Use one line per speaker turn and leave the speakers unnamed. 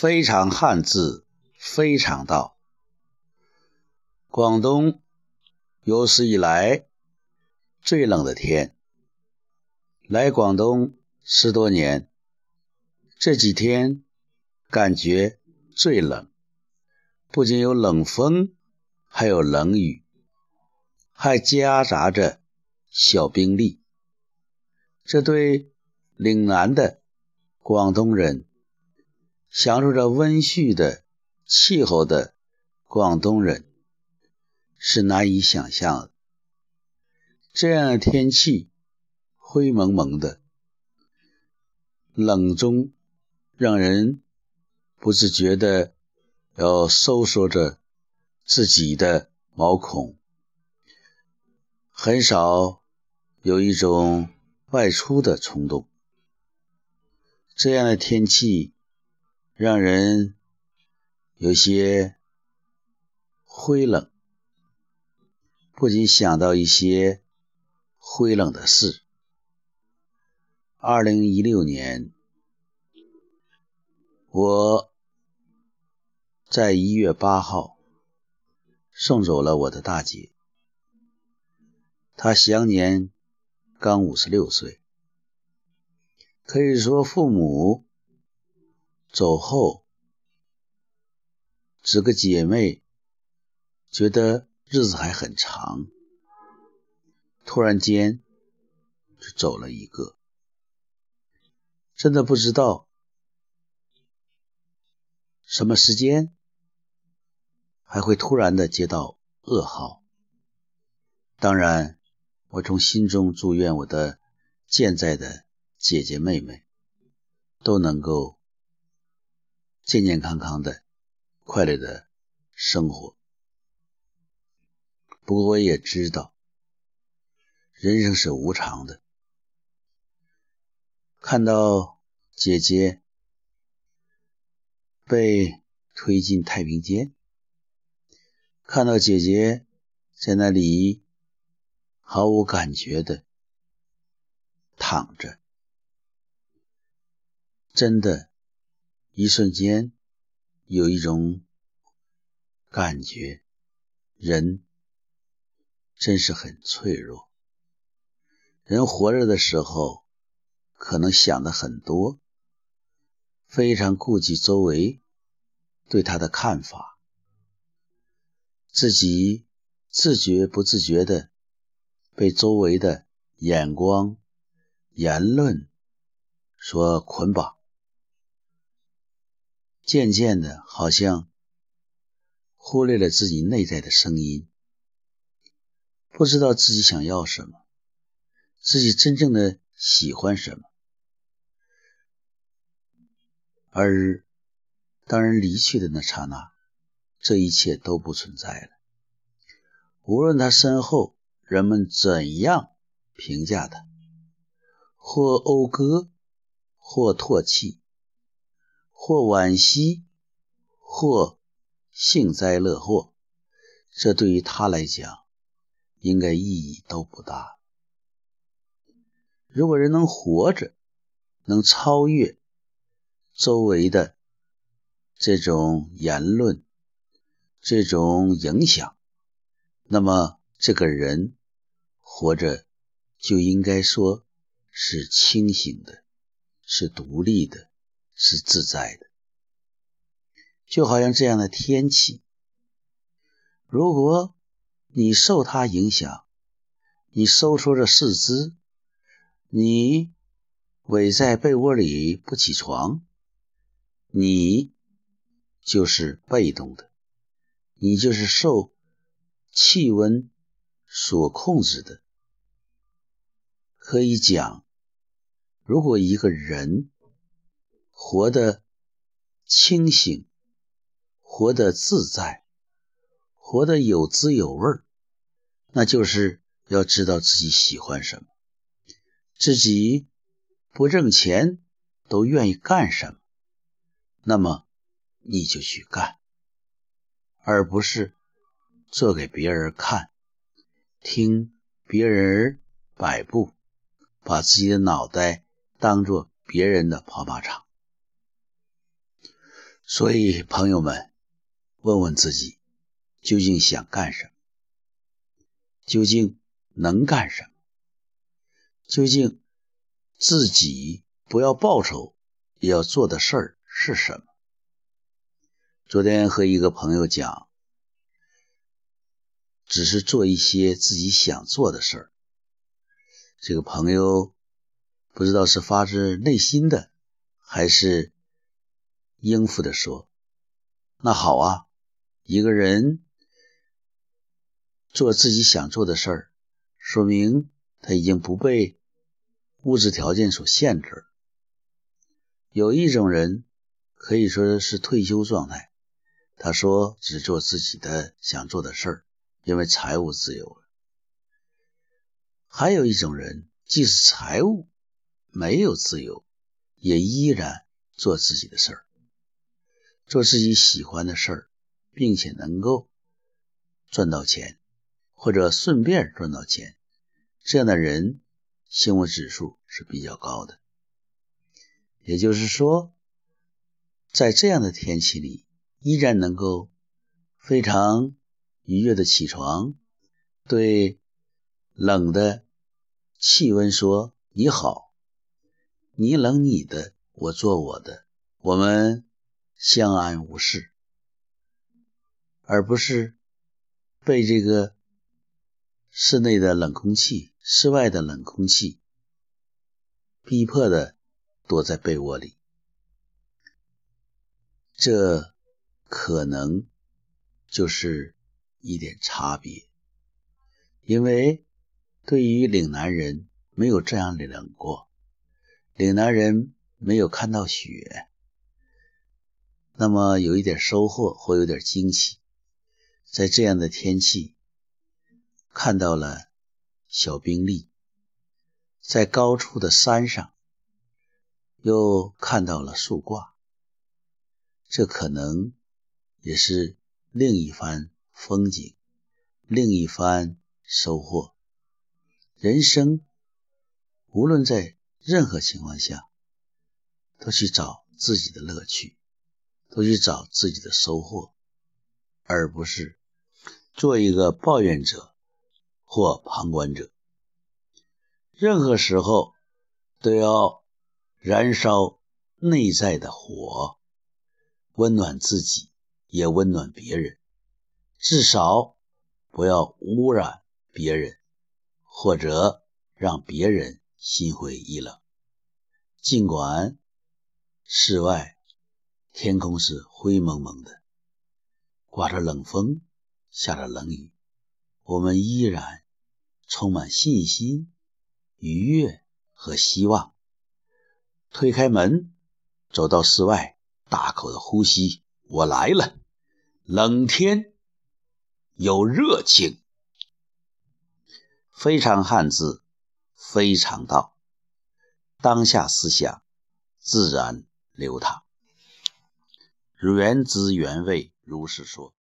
非常汉字，非常道。广东有史以来最冷的天。来广东十多年，这几天感觉最冷，不仅有冷风，还有冷雨，还夹杂着小冰粒。这对岭南的广东人。享受着温煦的气候的广东人是难以想象的。这样的天气，灰蒙蒙的，冷中让人不自觉的要收缩着自己的毛孔，很少有一种外出的冲动。这样的天气。让人有些灰冷，不禁想到一些灰冷的事。二零一六年，我在一月八号送走了我的大姐，她享年刚五十六岁，可以说父母。走后，几个姐妹觉得日子还很长，突然间就走了一个，真的不知道什么时间还会突然的接到噩耗。当然，我从心中祝愿我的健在的姐姐妹妹都能够。健健康康的、快乐的生活。不过我也知道，人生是无常的。看到姐姐被推进太平间，看到姐姐在那里毫无感觉的躺着，真的。一瞬间，有一种感觉，人真是很脆弱。人活着的时候，可能想的很多，非常顾及周围对他的看法，自己自觉不自觉的被周围的眼光、言论所捆绑。渐渐的，好像忽略了自己内在的声音，不知道自己想要什么，自己真正的喜欢什么。而当人离去的那刹那，这一切都不存在了。无论他身后人们怎样评价他，或讴歌，或唾弃。或惋惜，或幸灾乐祸，这对于他来讲，应该意义都不大。如果人能活着，能超越周围的这种言论、这种影响，那么这个人活着就应该说是清醒的，是独立的。是自在的，就好像这样的天气，如果你受它影响，你收缩着四肢，你偎在被窝里不起床，你就是被动的，你就是受气温所控制的。可以讲，如果一个人，活得清醒，活得自在，活得有滋有味儿，那就是要知道自己喜欢什么，自己不挣钱都愿意干什么，那么你就去干，而不是做给别人看，听别人摆布，把自己的脑袋当做别人的跑马场。所以，朋友们，问问自己，究竟想干什么？究竟能干什么？究竟自己不要报酬也要做的事儿是什么？昨天和一个朋友讲，只是做一些自己想做的事儿。这个朋友不知道是发自内心的，还是应付的说：“那好啊，一个人做自己想做的事儿，说明他已经不被物质条件所限制。有一种人可以说是退休状态。”他说：“只做自己的想做的事儿，因为财务自由了。”还有一种人，即使财务没有自由，也依然做自己的事儿，做自己喜欢的事儿，并且能够赚到钱，或者顺便赚到钱。这样的人，幸福指数是比较高的。也就是说，在这样的天气里。依然能够非常愉悦的起床，对冷的气温说：“你好，你冷你的，我做我的，我们相安无事。”而不是被这个室内的冷空气、室外的冷空气逼迫的躲在被窝里，这。可能就是一点差别，因为对于岭南人没有这样冷过，岭南人没有看到雪，那么有一点收获或有点惊奇，在这样的天气看到了小冰粒，在高处的山上又看到了树挂，这可能。也是另一番风景，另一番收获。人生无论在任何情况下，都去找自己的乐趣，都去找自己的收获，而不是做一个抱怨者或旁观者。任何时候都要燃烧内在的火，温暖自己。也温暖别人，至少不要污染别人，或者让别人心灰意冷。尽管室外天空是灰蒙蒙的，刮着冷风，下着冷雨，我们依然充满信心、愉悦和希望。推开门，走到室外，大口的呼吸。我来了，冷天有热情，非常汉字，非常道，当下思想自然流淌，原汁原味，如是说。